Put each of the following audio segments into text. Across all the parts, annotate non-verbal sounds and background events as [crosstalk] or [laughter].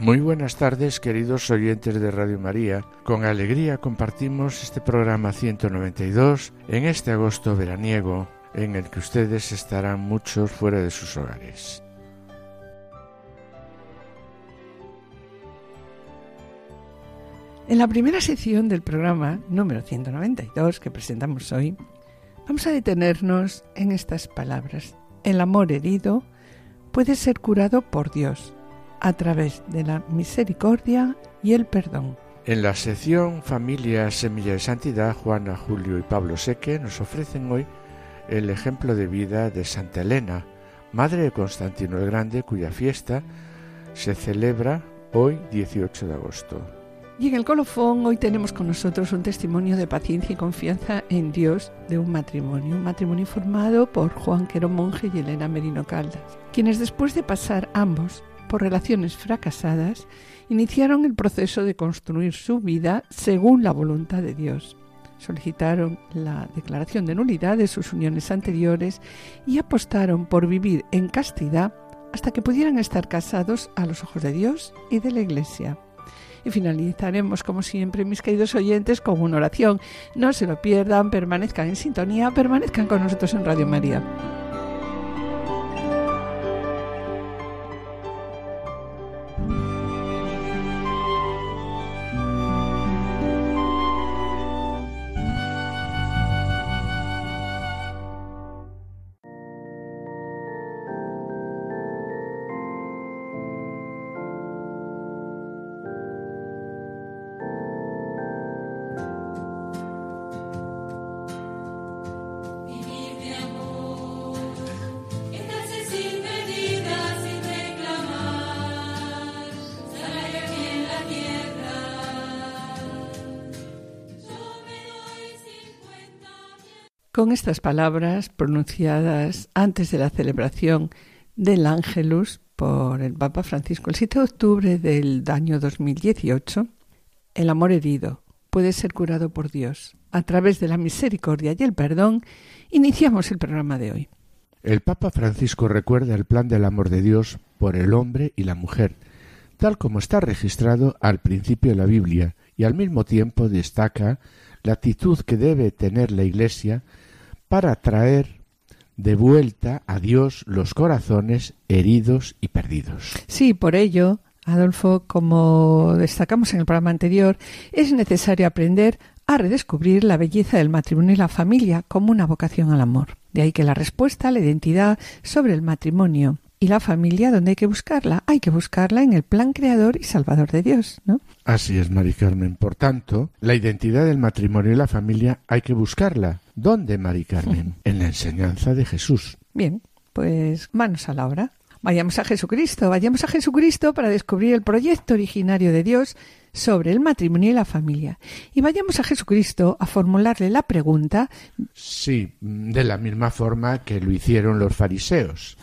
Muy buenas tardes, queridos oyentes de Radio María. Con alegría compartimos este programa 192 en este agosto veraniego en el que ustedes estarán muchos fuera de sus hogares. En la primera sección del programa número 192 que presentamos hoy, vamos a detenernos en estas palabras. El amor herido puede ser curado por Dios a través de la misericordia y el perdón. En la sección Familia Semilla de Santidad, Juana, Julio y Pablo Seque nos ofrecen hoy el ejemplo de vida de Santa Elena, madre de Constantino el Grande, cuya fiesta se celebra hoy 18 de agosto. Y en el colofón hoy tenemos con nosotros un testimonio de paciencia y confianza en Dios de un matrimonio, un matrimonio formado por Juan Quero Monje y Elena Merino Caldas, quienes después de pasar ambos por relaciones fracasadas, iniciaron el proceso de construir su vida según la voluntad de Dios. Solicitaron la declaración de nulidad de sus uniones anteriores y apostaron por vivir en castidad hasta que pudieran estar casados a los ojos de Dios y de la Iglesia. Y finalizaremos, como siempre, mis queridos oyentes, con una oración. No se lo pierdan, permanezcan en sintonía, permanezcan con nosotros en Radio María. Con estas palabras pronunciadas antes de la celebración del Ángelus por el Papa Francisco el 7 de octubre del año 2018, el amor herido puede ser curado por Dios. A través de la misericordia y el perdón, iniciamos el programa de hoy. El Papa Francisco recuerda el plan del amor de Dios por el hombre y la mujer, tal como está registrado al principio de la Biblia, y al mismo tiempo destaca la actitud que debe tener la Iglesia para traer de vuelta a Dios los corazones heridos y perdidos. Sí, por ello, Adolfo, como destacamos en el programa anterior, es necesario aprender a redescubrir la belleza del matrimonio y la familia como una vocación al amor. De ahí que la respuesta a la identidad sobre el matrimonio y la familia, ¿dónde hay que buscarla? Hay que buscarla en el plan creador y salvador de Dios, ¿no? Así es, Mari Carmen. Por tanto, la identidad del matrimonio y la familia hay que buscarla. ¿Dónde, Mari Carmen? [laughs] en la enseñanza de Jesús. Bien, pues manos a la obra. Vayamos a Jesucristo, vayamos a Jesucristo para descubrir el proyecto originario de Dios sobre el matrimonio y la familia. Y vayamos a Jesucristo a formularle la pregunta. Sí, de la misma forma que lo hicieron los fariseos.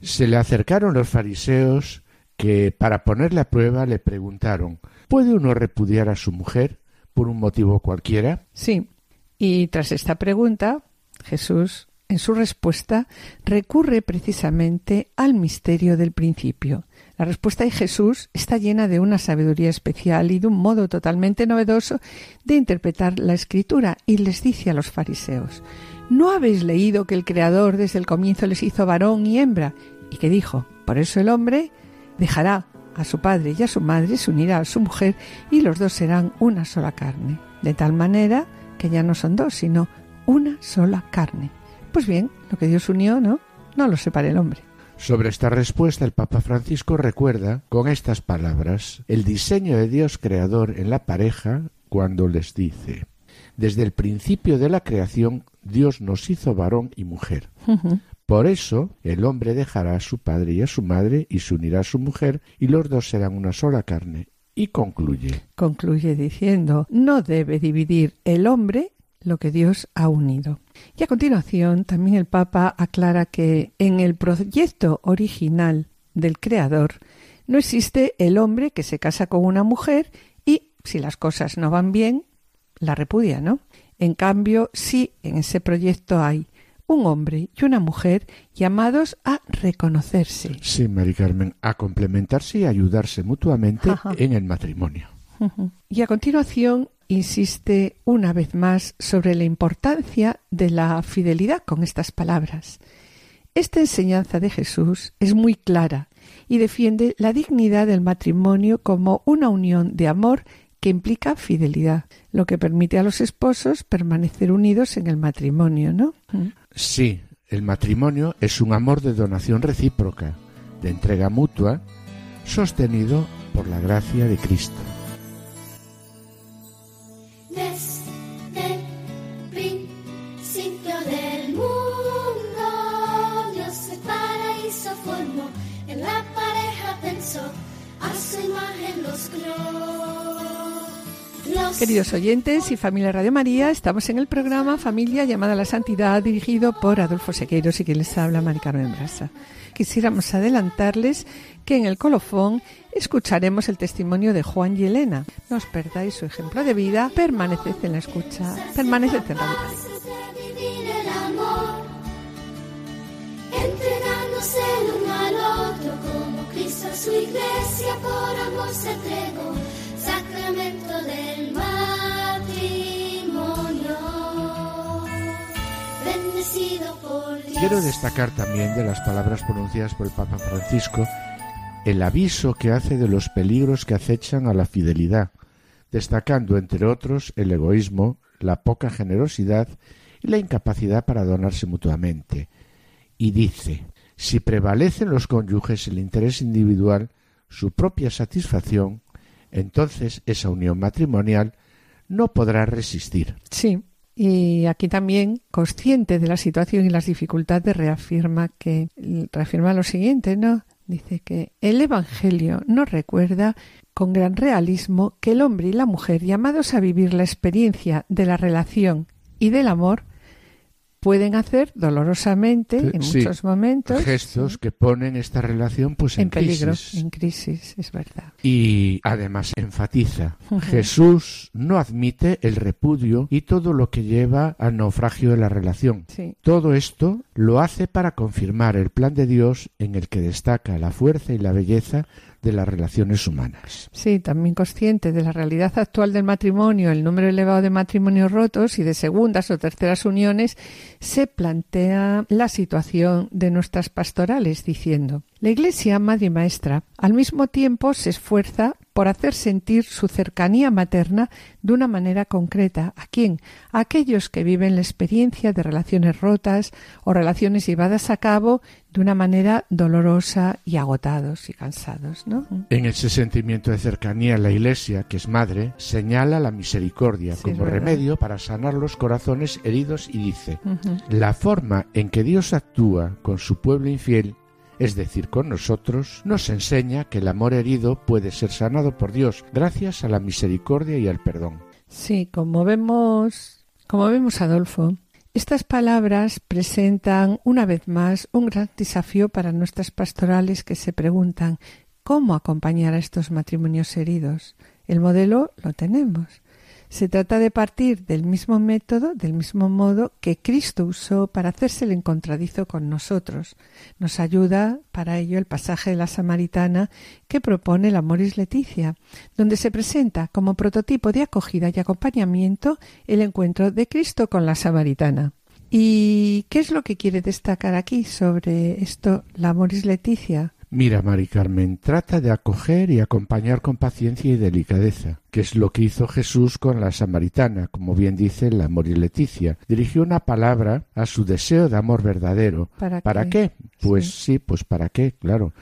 Se le acercaron los fariseos que, para ponerle a prueba, le preguntaron ¿Puede uno repudiar a su mujer por un motivo cualquiera? Sí. Y tras esta pregunta, Jesús, en su respuesta, recurre precisamente al misterio del principio. La respuesta de Jesús está llena de una sabiduría especial y de un modo totalmente novedoso de interpretar la escritura y les dice a los fariseos ¿No habéis leído que el Creador desde el comienzo les hizo varón y hembra? Y que dijo, por eso el hombre dejará a su padre y a su madre, se unirá a su mujer y los dos serán una sola carne. De tal manera que ya no son dos, sino una sola carne. Pues bien, lo que Dios unió, ¿no? No lo separe el hombre. Sobre esta respuesta el Papa Francisco recuerda con estas palabras el diseño de Dios creador en la pareja cuando les dice desde el principio de la creación Dios nos hizo varón y mujer. Por eso el hombre dejará a su padre y a su madre y se unirá a su mujer y los dos serán una sola carne. Y concluye. Concluye diciendo, no debe dividir el hombre lo que Dios ha unido. Y a continuación, también el Papa aclara que en el proyecto original del Creador no existe el hombre que se casa con una mujer y, si las cosas no van bien, la repudia, ¿no? En cambio, sí, en ese proyecto hay un hombre y una mujer llamados a reconocerse. Sí, Mari Carmen, a complementarse y ayudarse mutuamente en el matrimonio. Y a continuación insiste una vez más sobre la importancia de la fidelidad con estas palabras. Esta enseñanza de Jesús es muy clara y defiende la dignidad del matrimonio como una unión de amor que implica fidelidad, lo que permite a los esposos permanecer unidos en el matrimonio, ¿no? Sí, el matrimonio es un amor de donación recíproca, de entrega mutua, sostenido por la gracia de Cristo desde el principio del mundo. Dios el paraíso formó, en la pareja pensó, a su imagen los creó. Queridos oyentes y familia Radio María, estamos en el programa Familia llamada a la Santidad, dirigido por Adolfo Sequeiros y quien les habla, Mari Carmen Brasa. Quisiéramos adelantarles que en el colofón escucharemos el testimonio de Juan y Elena. No os perdáis su ejemplo de vida, permaneced en la escucha, permaneced en al otro como Cristo a su iglesia por amor se entregó sacramento Bendecido por Dios. Quiero destacar también de las palabras pronunciadas por el Papa Francisco el aviso que hace de los peligros que acechan a la fidelidad, destacando entre otros el egoísmo, la poca generosidad y la incapacidad para donarse mutuamente. Y dice, si prevalecen los cónyuges el interés individual, su propia satisfacción, entonces esa unión matrimonial no podrá resistir. Sí, y aquí también, consciente de la situación y las dificultades, reafirma que reafirma lo siguiente, ¿no? Dice que el Evangelio nos recuerda con gran realismo que el hombre y la mujer, llamados a vivir la experiencia de la relación y del amor, pueden hacer dolorosamente en muchos momentos gestos que ponen esta relación pues en, peligro, en crisis, es verdad. Y además enfatiza, Jesús no admite el repudio y todo lo que lleva al naufragio de la relación. Todo esto lo hace para confirmar el plan de Dios en el que destaca la fuerza y la belleza de las relaciones humanas. Sí, también consciente de la realidad actual del matrimonio, el número elevado de matrimonios rotos y de segundas o terceras uniones, se plantea la situación de nuestras pastorales diciendo la Iglesia, Madre y Maestra, al mismo tiempo se esfuerza por hacer sentir su cercanía materna de una manera concreta. ¿A quién? A aquellos que viven la experiencia de relaciones rotas o relaciones llevadas a cabo de una manera dolorosa y agotados y cansados, ¿no? En ese sentimiento de cercanía, la Iglesia, que es madre, señala la misericordia como remedio para sanar los corazones heridos y dice: La forma en que Dios actúa con su pueblo infiel es decir, con nosotros, nos enseña que el amor herido puede ser sanado por Dios gracias a la misericordia y al perdón. Sí, como vemos, como vemos Adolfo, estas palabras presentan una vez más un gran desafío para nuestras pastorales que se preguntan cómo acompañar a estos matrimonios heridos. El modelo lo tenemos. Se trata de partir del mismo método, del mismo modo que Cristo usó para hacerse el encontradizo con nosotros. Nos ayuda para ello el pasaje de la Samaritana que propone la Moris Leticia, donde se presenta como prototipo de acogida y acompañamiento el encuentro de Cristo con la Samaritana. ¿Y qué es lo que quiere destacar aquí sobre esto la Moris Leticia? Mira, Mari Carmen, trata de acoger y acompañar con paciencia y delicadeza, que es lo que hizo Jesús con la samaritana, como bien dice la Moris Leticia. Dirigió una palabra a su deseo de amor verdadero. ¿Para, qué? Pues sí, pues para qué, claro.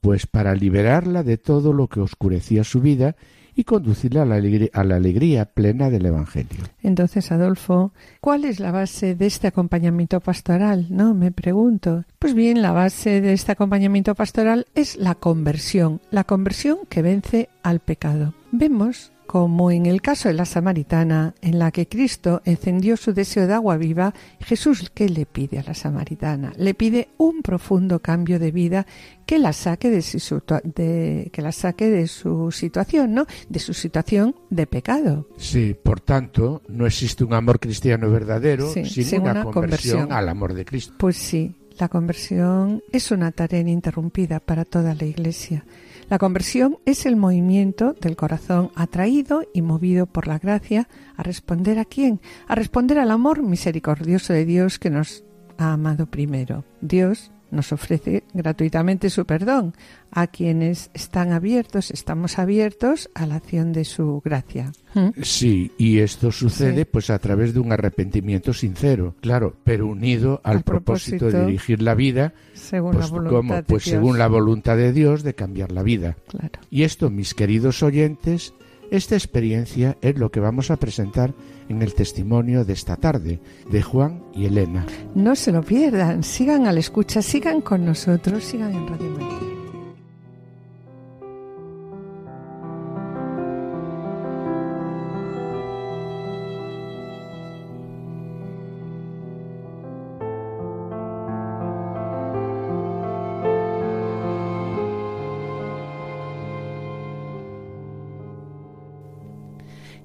Pues para liberarla de todo lo que oscurecía su vida y conducirla a la, alegría, a la alegría plena del Evangelio. Entonces, Adolfo, ¿cuál es la base de este acompañamiento pastoral? No, me pregunto. Pues bien, la base de este acompañamiento pastoral es la conversión, la conversión que vence al pecado. Vemos como en el caso de la samaritana, en la que Cristo encendió su deseo de agua viva, Jesús, ¿qué le pide a la samaritana? Le pide un profundo cambio de vida que la saque de su, que la saque de su situación, ¿no? De su situación de pecado. Sí, por tanto, no existe un amor cristiano verdadero sin, una, conversión al amor de Cristo. Pues sí, la conversión es una tarea ininterrumpida para toda la Iglesia. La conversión es el movimiento del corazón atraído y movido por la gracia a responder a quién? A responder al amor misericordioso de Dios que nos ha amado primero. Dios nos ofrece gratuitamente su perdón. A quienes están abiertos, estamos abiertos a la acción de su gracia. ¿Mm? Sí, y esto sucede pues a través de un arrepentimiento sincero, claro, pero unido al, propósito, de dirigir la vida según pues, la voluntad pues según la voluntad de Dios de cambiar la vida. Claro. Y esto, mis queridos oyentes, esta experiencia es lo que vamos a presentar en el testimonio de esta tarde de Juan y Elena. No se lo pierdan, sigan a la escucha, sigan con nosotros, sigan en Radio María.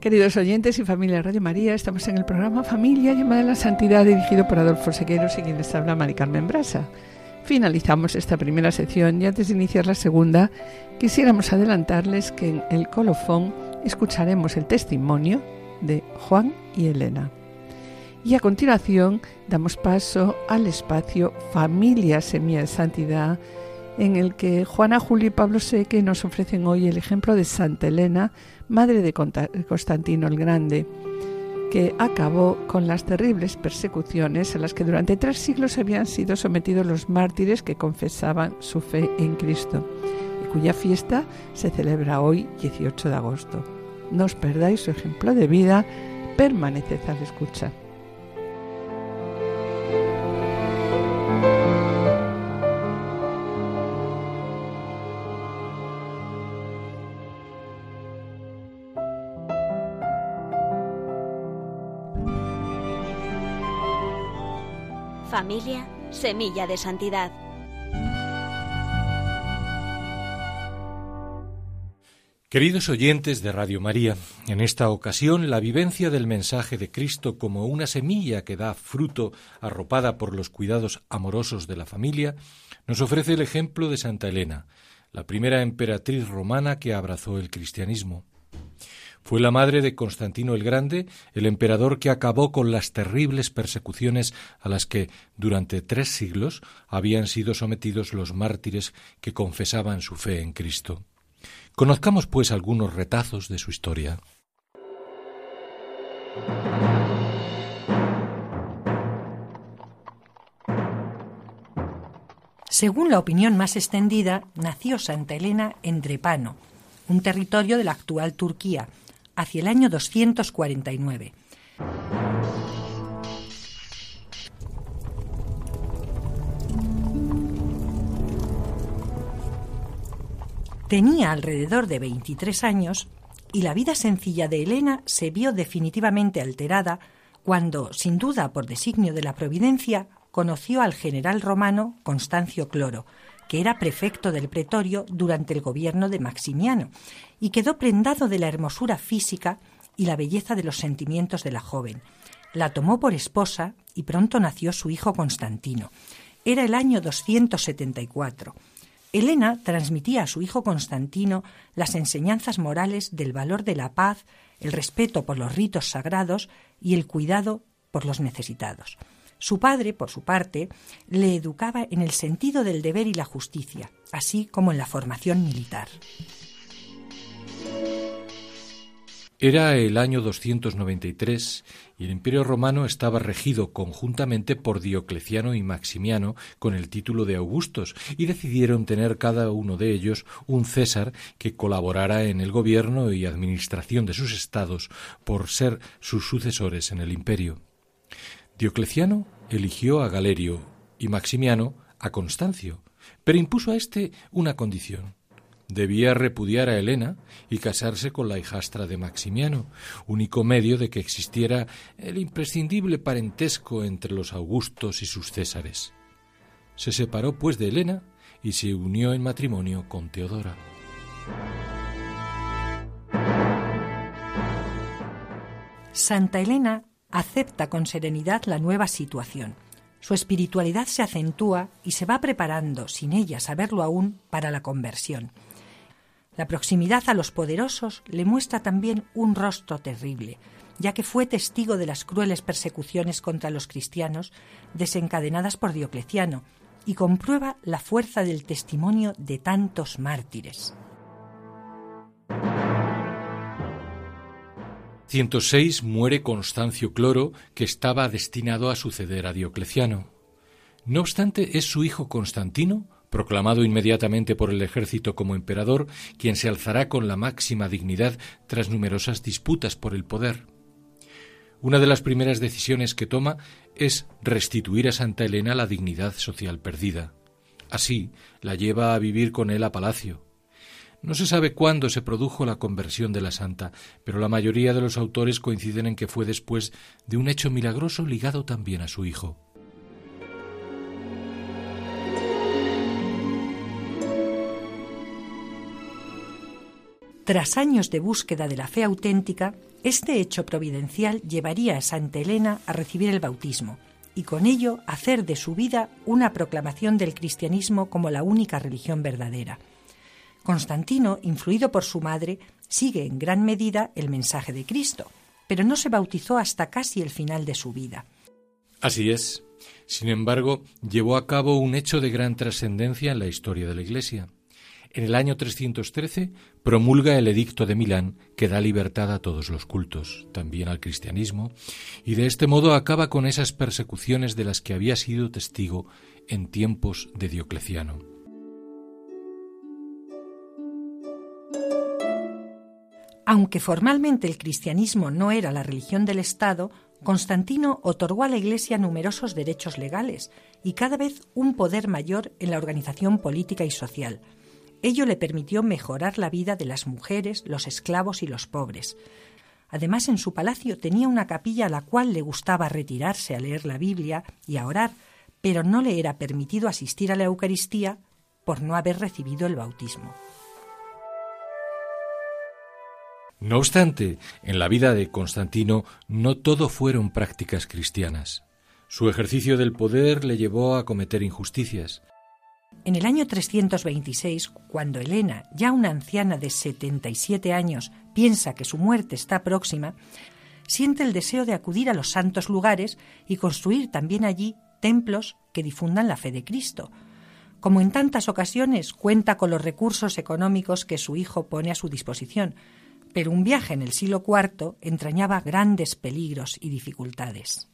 Queridos oyentes y familia de Radio María, estamos en el programa Familia llamada a la Santidad dirigido por Adolfo Sequeros y quien les habla Mari Carmen Brasa. Finalizamos esta primera sección y antes de iniciar la segunda quisiéramos adelantarles que en el colofón escucharemos el testimonio de Juan y Elena. Y a continuación damos paso al espacio Familia Semilla de Santidad en el que Juana, Julio y Pablo Seque nos ofrecen hoy el ejemplo de Santa Elena, madre de Constantino el Grande, que acabó con las terribles persecuciones a las que durante tres siglos habían sido sometidos los mártires que confesaban su fe en Cristo, y cuya fiesta se celebra hoy 18 de agosto. No os perdáis su ejemplo de vida, permaneced a la escucha. Familia, semilla de santidad. Queridos oyentes de Radio María, en esta ocasión la vivencia del mensaje de Cristo como una semilla que da fruto arropada por los cuidados amorosos de la familia nos ofrece el ejemplo de Santa Elena, la primera emperatriz romana que abrazó el cristianismo. Fue la madre de Constantino el Grande, el emperador que acabó con las terribles persecuciones a las que durante tres siglos habían sido sometidos los mártires que confesaban su fe en Cristo. Conozcamos, pues, algunos retazos de su historia. Según la opinión más extendida, nació Santa Elena en Drepano, un territorio de la actual Turquía, hacia el año 249. Tenía alrededor de 23 años y la vida sencilla de Elena se vio definitivamente alterada cuando, sin duda por designio de la providencia, conoció al general romano Constancio Cloro, que era prefecto del pretorio durante el gobierno de Maximiano y quedó prendado de la hermosura física y la belleza de los sentimientos de la joven. La tomó por esposa y pronto nació su hijo Constantino. Era el año 274. Elena transmitía a su hijo Constantino las enseñanzas morales del valor de la paz, el respeto por los ritos sagrados y el cuidado por los necesitados. Su padre, por su parte, le educaba en el sentido del deber y la justicia, así como en la formación militar. Era el año 293 y el Imperio romano estaba regido conjuntamente por Diocleciano y Maximiano con el título de Augustos y decidieron tener cada uno de ellos un César que colaborara en el gobierno y administración de sus estados por ser sus sucesores en el imperio. Diocleciano eligió a Galerio y Maximiano a Constancio, pero impuso a éste una condición debía repudiar a Helena y casarse con la hijastra de Maximiano, único medio de que existiera el imprescindible parentesco entre los Augustos y sus Césares. Se separó pues de Helena y se unió en matrimonio con Teodora. Santa Elena acepta con serenidad la nueva situación. Su espiritualidad se acentúa y se va preparando, sin ella saberlo aún, para la conversión. La proximidad a los poderosos le muestra también un rostro terrible, ya que fue testigo de las crueles persecuciones contra los cristianos desencadenadas por Diocleciano y comprueba la fuerza del testimonio de tantos mártires. 106 muere Constancio Cloro, que estaba destinado a suceder a Diocleciano. No obstante, es su hijo Constantino, proclamado inmediatamente por el ejército como emperador, quien se alzará con la máxima dignidad tras numerosas disputas por el poder. Una de las primeras decisiones que toma es restituir a Santa Elena la dignidad social perdida. Así, la lleva a vivir con él a palacio. No se sabe cuándo se produjo la conversión de la santa, pero la mayoría de los autores coinciden en que fue después de un hecho milagroso ligado también a su hijo. Tras años de búsqueda de la fe auténtica, este hecho providencial llevaría a Santa Elena a recibir el bautismo y con ello hacer de su vida una proclamación del cristianismo como la única religión verdadera. Constantino, influido por su madre, sigue en gran medida el mensaje de Cristo, pero no se bautizó hasta casi el final de su vida. Así es. Sin embargo, llevó a cabo un hecho de gran trascendencia en la historia de la Iglesia. En el año 313 promulga el Edicto de Milán que da libertad a todos los cultos, también al cristianismo, y de este modo acaba con esas persecuciones de las que había sido testigo en tiempos de Diocleciano. Aunque formalmente el cristianismo no era la religión del Estado, Constantino otorgó a la Iglesia numerosos derechos legales y cada vez un poder mayor en la organización política y social. Ello le permitió mejorar la vida de las mujeres, los esclavos y los pobres. Además, en su palacio tenía una capilla a la cual le gustaba retirarse a leer la Biblia y a orar, pero no le era permitido asistir a la Eucaristía por no haber recibido el bautismo. No obstante, en la vida de Constantino no todo fueron prácticas cristianas. Su ejercicio del poder le llevó a cometer injusticias. En el año 326, cuando Helena, ya una anciana de 77 años, piensa que su muerte está próxima, siente el deseo de acudir a los santos lugares y construir también allí templos que difundan la fe de Cristo. Como en tantas ocasiones, cuenta con los recursos económicos que su hijo pone a su disposición, pero un viaje en el siglo IV entrañaba grandes peligros y dificultades.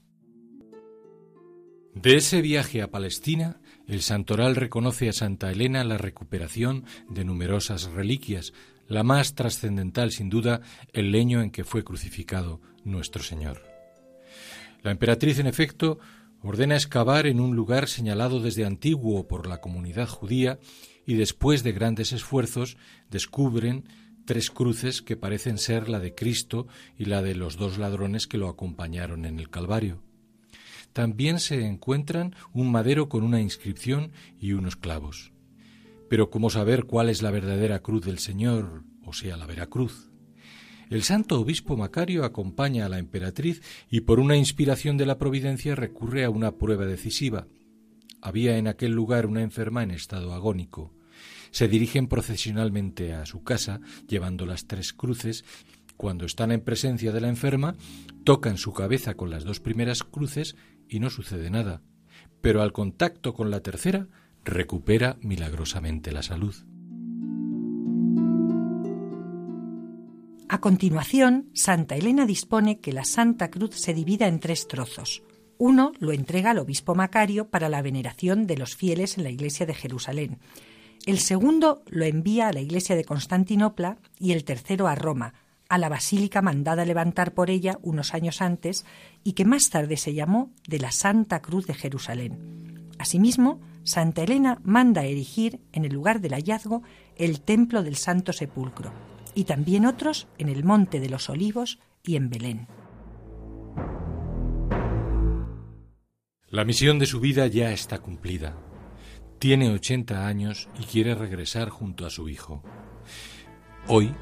De ese viaje a Palestina, el santoral reconoce a Santa Elena la recuperación de numerosas reliquias, la más trascendental sin duda el leño en que fue crucificado nuestro Señor. La emperatriz, en efecto, ordena excavar en un lugar señalado desde antiguo por la comunidad judía y después de grandes esfuerzos descubren tres cruces que parecen ser la de Cristo y la de los dos ladrones que lo acompañaron en el Calvario. También se encuentran un madero con una inscripción y unos clavos. Pero ¿cómo saber cuál es la verdadera cruz del Señor, o sea, la Veracruz? El santo obispo Macario acompaña a la emperatriz y por una inspiración de la providencia recurre a una prueba decisiva. Había en aquel lugar una enferma en estado agónico. Se dirigen procesionalmente a su casa, llevando las tres cruces. Cuando están en presencia de la enferma, tocan su cabeza con las dos primeras cruces y no sucede nada. Pero al contacto con la tercera, recupera milagrosamente la salud. A continuación, Santa Elena dispone que la Santa Cruz se divida en tres trozos. Uno lo entrega al obispo Macario para la veneración de los fieles en la iglesia de Jerusalén el segundo lo envía a la iglesia de Constantinopla y el tercero a Roma, a la basílica mandada levantar por ella unos años antes y que más tarde se llamó de la Santa Cruz de Jerusalén. Asimismo, Santa Elena manda erigir en el lugar del hallazgo el templo del Santo Sepulcro y también otros en el Monte de los Olivos y en Belén. La misión de su vida ya está cumplida. Tiene 80 años y quiere regresar junto a su hijo. Hoy,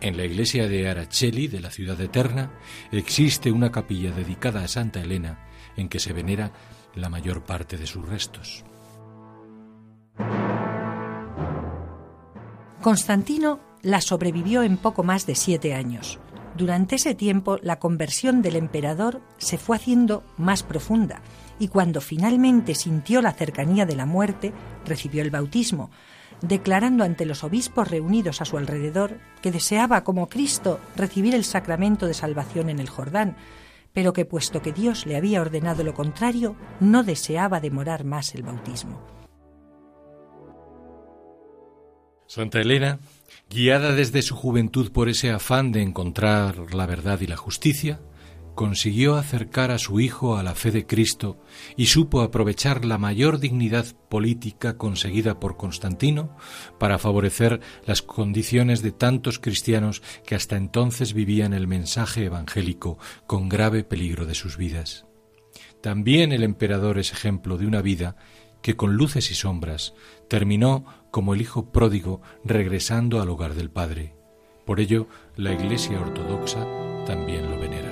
en la iglesia de Araceli de la ciudad eterna, existe una capilla dedicada a Santa Elena en que se venera la mayor parte de sus restos. Constantino la sobrevivió en poco más de siete años. Durante ese tiempo la conversión del emperador se fue haciendo más profunda y cuando finalmente sintió la cercanía de la muerte, recibió el bautismo, declarando ante los obispos reunidos a su alrededor que deseaba, como Cristo, recibir el sacramento de salvación en el Jordán, pero que puesto que Dios le había ordenado lo contrario, no deseaba demorar más el bautismo. Santa Elena, guiada desde su juventud por ese afán de encontrar la verdad y la justicia, consiguió acercar a su hijo a la fe de Cristo y supo aprovechar la mayor dignidad política conseguida por Constantino para favorecer las condiciones de tantos cristianos que hasta entonces vivían el mensaje evangélico con grave peligro de sus vidas. También el emperador es ejemplo de una vida que con luces y sombras terminó como el hijo pródigo regresando al hogar del Padre. Por ello, la Iglesia Ortodoxa también lo venera.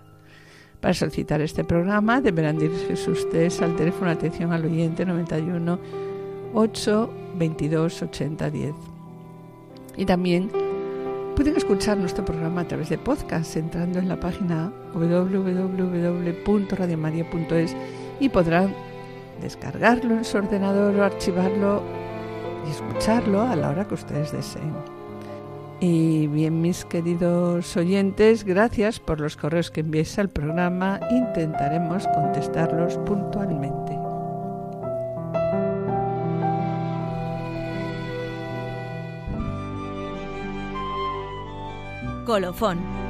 Para solicitar este programa deberán dirigirse ustedes al teléfono de atención al oyente 91 8 22 80 10. Y también pueden escuchar nuestro programa a través de podcast entrando en la página www.radiomaria.es y podrán descargarlo en su ordenador o archivarlo y escucharlo a la hora que ustedes deseen. Y bien, mis queridos oyentes, gracias por los correos que enviéis al programa. Intentaremos contestarlos puntualmente. Colofón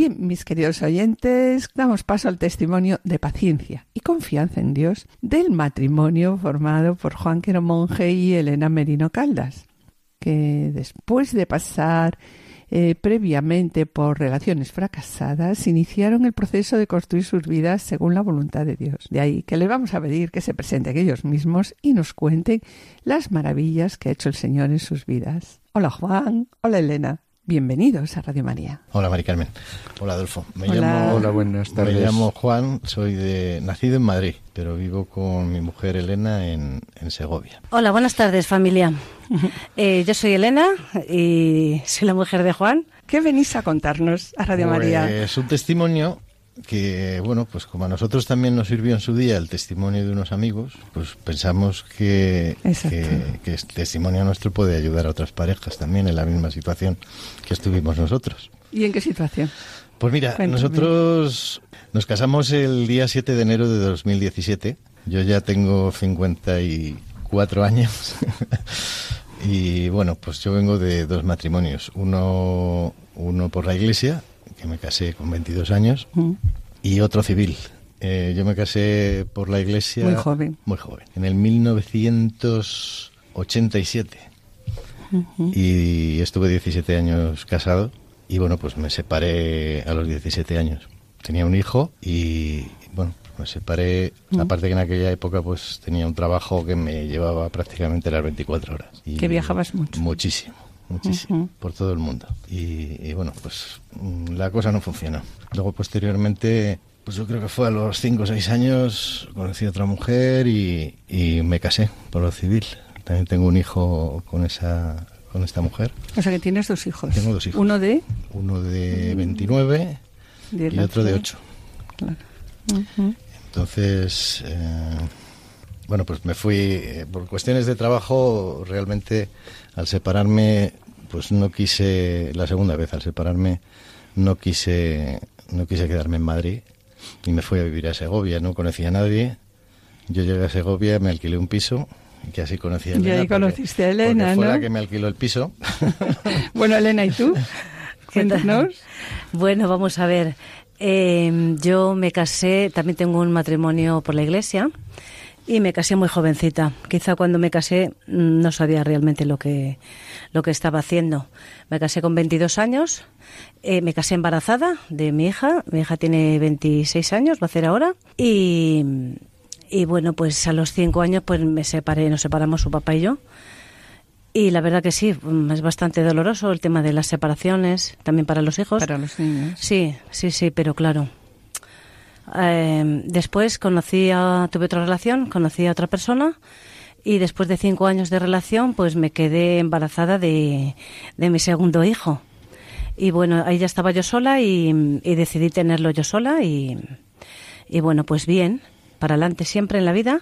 Bien, mis queridos oyentes, damos paso al testimonio de paciencia y confianza en Dios del matrimonio formado por Juan Quero Monje y Elena Merino Caldas, que después de pasar eh, previamente por relaciones fracasadas, iniciaron el proceso de construir sus vidas según la voluntad de Dios. De ahí que les vamos a pedir que se presenten ellos mismos y nos cuenten las maravillas que ha hecho el Señor en sus vidas. Hola Juan, hola Elena. Bienvenidos a Radio María. Hola, Mari Carmen. Hola, Adolfo. Me Llamo, Hola, buenas tardes. Me llamo Juan, soy de nacido en Madrid, pero vivo con mi mujer Elena en, Segovia. Hola, buenas tardes, familia. [laughs] Eh, yo soy Elena y soy la mujer de Juan. ¿Qué venís a contarnos a Radio María? Es un testimonio que, bueno, pues como a nosotros también nos sirvió en su día el testimonio de unos amigos, pues pensamos que, que, este testimonio nuestro puede ayudar a otras parejas también en la misma situación que estuvimos nosotros. ¿Y en qué situación? Pues mira, nosotros nos casamos el día 7 de enero de 2017. Yo ya tengo 54 años. [laughs] y bueno, pues yo vengo de dos matrimonios. Uno, uno por la iglesia que me casé con 22 años, mm. y otro civil. Eh, yo me casé por la iglesia. Muy joven. Muy joven. En el 1987. Y estuve 17 años casado. Y bueno, pues me separé a los 17 años. Tenía un hijo y bueno, me separé. Mm. Aparte que en aquella época pues tenía un trabajo que me llevaba prácticamente las 24 horas. Y que viajabas mucho. Muchísimo muchísimo, por todo el mundo. Y, bueno, pues mm, la cosa no funcionó. Luego, posteriormente, pues yo creo que fue a los 5 o 6 años, conocí a otra mujer y, y me casé por lo civil. También tengo un hijo con esa con esta mujer. O sea que tienes dos hijos. Tengo dos hijos. Uno de... Uno de 29 y otro de 8. Claro. Entonces, eh, bueno, pues me fui, eh, por cuestiones de trabajo, realmente al separarme, pues no quise, la segunda vez al separarme, no quise, no quise quedarme en Madrid y me fui a vivir a Segovia, no conocía a nadie. Yo llegué a Segovia, me alquilé un piso y que así conocí a Elena. Y ahí conociste a Elena, fue ¿no? la que me alquiló el piso. [laughs] bueno, Elena, ¿y tú? [laughs] Cuéntanos. Bueno, vamos a ver. Eh, yo me casé, también tengo un matrimonio por la iglesia y me casé muy jovencita. Quizá cuando me casé mm, no sabía realmente lo que, lo que estaba haciendo. Me casé con 22 años, eh, me casé embarazada de mi hija. Mi hija tiene 26 años, va a hacer ahora. Y, y bueno, pues a los 5 años pues me separé, nos separamos su papá y yo. Y la verdad que sí, mm, es bastante doloroso el tema de las separaciones, también para los hijos. Para los niños. Sí, sí, sí, pero claro. Eh, después conocí a, tuve otra relación, conocí a otra persona y después de cinco años de relación, pues me quedé embarazada de, de mi segundo hijo. Y bueno, ahí ya estaba yo sola y, y decidí tenerlo yo sola y, y bueno, pues bien, para adelante siempre en la vida.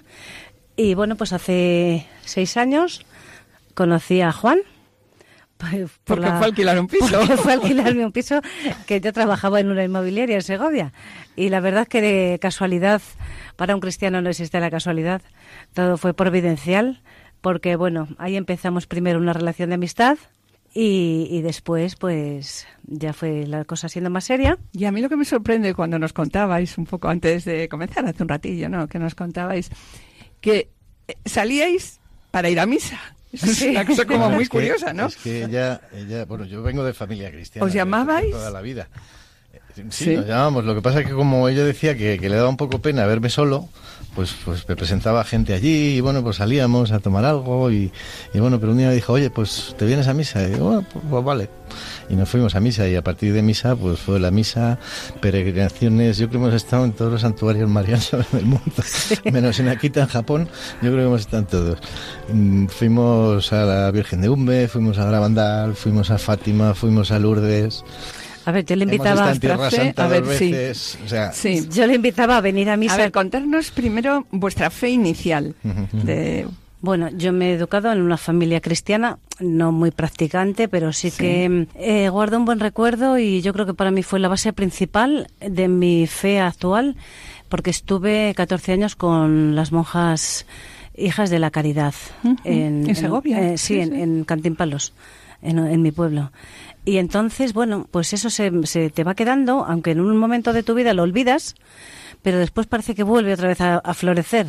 Y bueno, pues hace seis años conocí a Juan. Por Porque la- fue alquilar un piso. [laughs] porque fue alquilarme un piso que yo trabajaba en una inmobiliaria en Segovia. Y la verdad que de casualidad, para un cristiano no existe la casualidad. Todo fue providencial, porque bueno, ahí empezamos primero una relación de amistad y, y después pues ya fue la cosa siendo más seria. Y a mí lo que me sorprende cuando nos contabais, un poco antes de comenzar, hace un ratillo, ¿no? Que nos contabais que eh, salíais para ir a misa. Es una cosa como muy es que- curiosa, ¿no? Es que ella, ella, bueno, yo vengo de familia cristiana. ¿Os llamabais? Toda la vida. Sí, Sí. nos llamábamos. Lo que pasa es que como ella decía que, que le daba un poco pena verme solo, pues, pues me presentaba gente allí y bueno, pues salíamos a tomar algo y, y bueno, pero un día me dijo, oye, pues te vienes a misa. Y digo, "Bueno, pues, pues vale. Y nos fuimos a misa y a partir de misa, pues fue la misa, peregrinaciones. Yo creo que hemos estado en todos los santuarios marianos [laughs] del mundo, menos en Akita, en Japón. Yo creo que hemos estado en todos. Mm, Fuimos a la Virgen de Umbe, fuimos a Gravandal, fuimos a Fátima, fuimos a Lourdes. A ver, yo le invitaba, a ver, dos sí. veces. O sea, Sí. yo le invitaba a venir a misa. A ver, contarnos primero vuestra fe inicial. de Bueno, yo me he educado en una familia cristiana, no muy practicante, pero sí, que eh, guardo un buen recuerdo y yo creo que para mí fue la base principal de mi fe actual, porque estuve 14 años con las monjas hijas de la caridad. En Segovia, eh, sí, sí, en, sí. en Cantimpalos, en, en mi pueblo. Y entonces, bueno, pues eso se, se te va quedando, aunque en un momento de tu vida lo olvidas, pero después parece que vuelve otra vez a- a florecer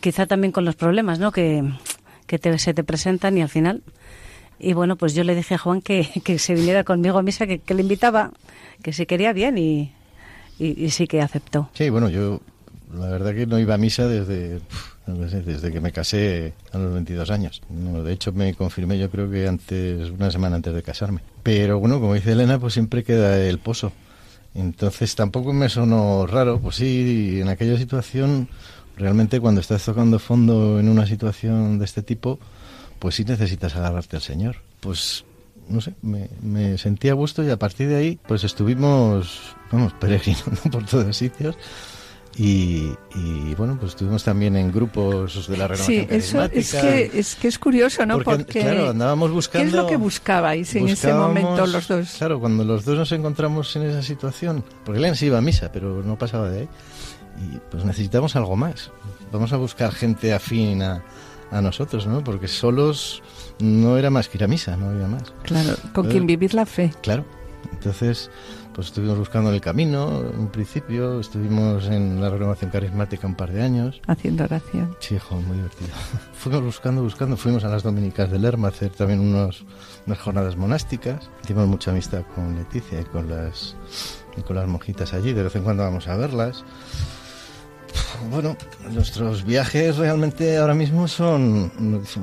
quizá también con los problemas ¿no? que, que te- se te presentan y al final. Y bueno, pues yo le dije a Juan que, que se viniera conmigo a misa, que, que le invitaba, que si quería bien y, y, y sí que aceptó. Sí, bueno, yo la verdad que no iba a misa desde, desde que me casé a los 22 años. No, de hecho, me confirmé yo creo que antes, una semana antes de casarme. Pero bueno, como dice Elena, pues siempre queda el pozo. Entonces tampoco me sonó raro. Pues sí, en aquella situación, realmente cuando estás tocando fondo en una situación de este tipo, pues sí necesitas agarrarte al Señor. Pues no sé, me, me sentí a gusto y a partir de ahí pues estuvimos, vamos, [laughs] peregrinando por todos sitios. Y, y, bueno, pues estuvimos también en grupos de la renovación Sí, eso es que, es que es curioso, ¿no? Porque, claro, andábamos buscando... ¿Qué es lo que buscabais en ese momento los dos? Claro, cuando los dos nos encontramos en esa situación, porque Elena sí iba a misa, pero no pasaba de ahí, y pues necesitamos algo más. Vamos a buscar gente afín a, a nosotros, ¿no? Porque solos no era más que ir a misa, no había más. Claro, con Eh, quien vivir la fe. Claro. Entonces, pues estuvimos buscando el camino, en principio, estuvimos en la renovación carismática un par de años. Haciendo oración. Sí, hijo, muy divertido. [laughs] Fuimos buscando, buscando, fuimos a las Dominicas del Lerma a hacer también unos, unas jornadas monásticas. Hicimos mucha amistad con Leticia y con las, y con las monjitas allí, de vez en cuando vamos a verlas. bueno, nuestros viajes realmente ahora mismo son,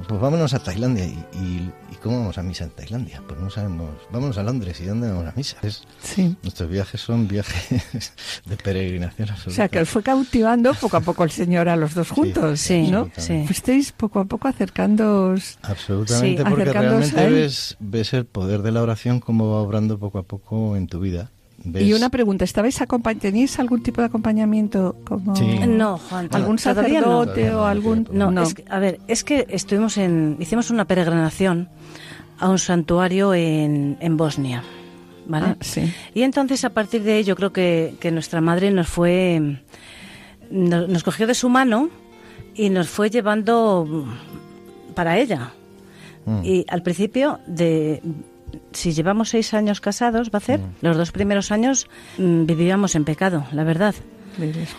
pues vámonos a Tailandia y, y, cómo vamos a misa en Tailandia, pues no sabemos, vámonos a Londres y dónde vamos a misa. sí. Nuestros viajes son viajes [laughs] de peregrinación O sea, que fue cautivando poco a poco el Señor a los dos juntos, sí, ¿no? Sí. Fuisteis poco a poco acercándoos. Absolutamente, porque realmente ves, ves el poder de la oración como va obrando poco a poco en tu vida. Y una pregunta, ¿estabais ¿teníais algún tipo de acompañamiento como no, Juan, algún sacerdote o algún no, a ver, es que estuvimos en hicimos una peregrinación a un santuario en, en Bosnia. ¿Vale? Ah, sí. Y entonces a partir de ahí yo creo que, que nuestra madre nos fue nos, cogió de su mano y nos fue llevando para ella. Mm. Y al principio de si llevamos seis años casados, va a ser, mm. los dos primeros años mm, vivíamos en pecado, la verdad.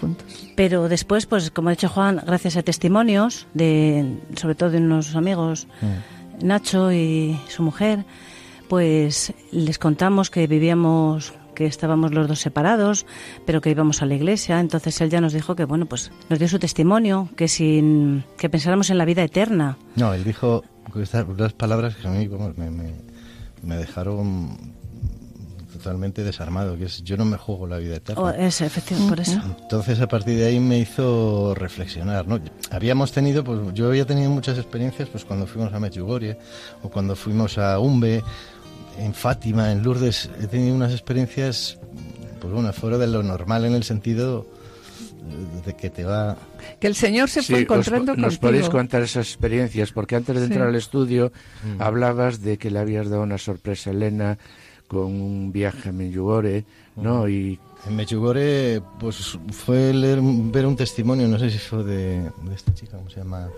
juntos. Pero después, pues como ha dicho Juan, gracias a testimonios, de, sobre todo de unos amigos, mm. Nacho y su mujer, pues les contamos que vivíamos que estábamos los dos separados, pero que íbamos a la iglesia. Entonces él ya nos dijo que, bueno, pues nos dio su testimonio, que sin que pensáramos en la vida eterna. No, él dijo estas palabras que a mí me, me dejaron totalmente desarmado, que es yo no me juego la vida eterna. Oh, es efectivamente, por eso. Entonces a partir de ahí me hizo reflexionar, ¿no? Habíamos tenido, pues yo había tenido muchas experiencias pues cuando fuimos a Medjugorje o cuando fuimos a Umbe, en Fátima, en Lourdes, he tenido unas experiencias pues bueno, fuera de lo normal en el sentido de que te va que el Señor se fue encontrando os, Nos podéis contar esas experiencias, porque antes de entrar al estudio mm. hablabas de que le habías dado una sorpresa a Elena con un viaje a Medjugorje, ¿no? Y en Medjugorje, pues fue leer, ver un testimonio, no sé si fue de, de esta chica, ¿cómo se llama?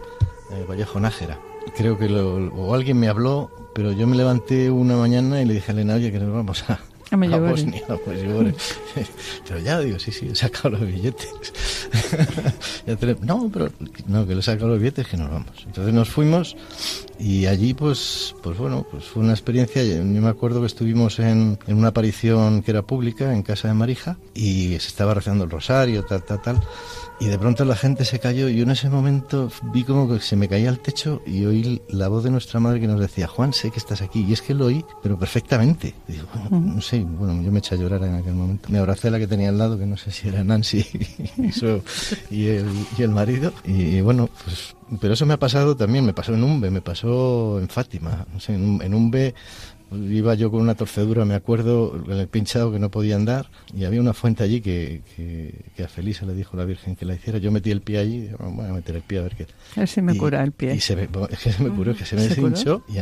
Eh, Vallejo Nájera. Creo que lo, o alguien me habló, pero yo me levanté una mañana y le dije a Elena, oye, que nos vamos a, a Bosnia, pues pero ya digo, sí, sí, he sacado los billetes. [laughs] no, pero no, que le he sacado los billetes que nos vamos. Entonces nos fuimos y allí, pues, pues bueno, pues fue una experiencia. Yo me acuerdo que estuvimos en, en una aparición que era pública en casa de Marija y se estaba rezando el rosario, tal, tal, tal. Y de pronto la gente se cayó y yo en ese momento vi como que se me caía al techo y oí la voz de nuestra madre que nos decía, Juan, sé que estás aquí. Y es que lo oí, pero perfectamente. Y digo, no sé, bueno, yo me eché a llorar en aquel momento. Me abracé a la que tenía al lado, que no sé si era Nancy [laughs] y, el, y el marido. Y, bueno, pues pero eso me ha pasado también, me pasó en Umbe, me pasó en Fátima, no sé, en, en Umbe iba yo con una torcedura, me acuerdo, en el pinchado que no podía andar, y había una fuente allí que, que, a Felisa le dijo la Virgen que la hiciera. Yo metí el pie allí, voy a meter el pie a ver qué. A ver si me cura el pie. Y se me, es que se me curó, que se me [laughs] deshinchó, y,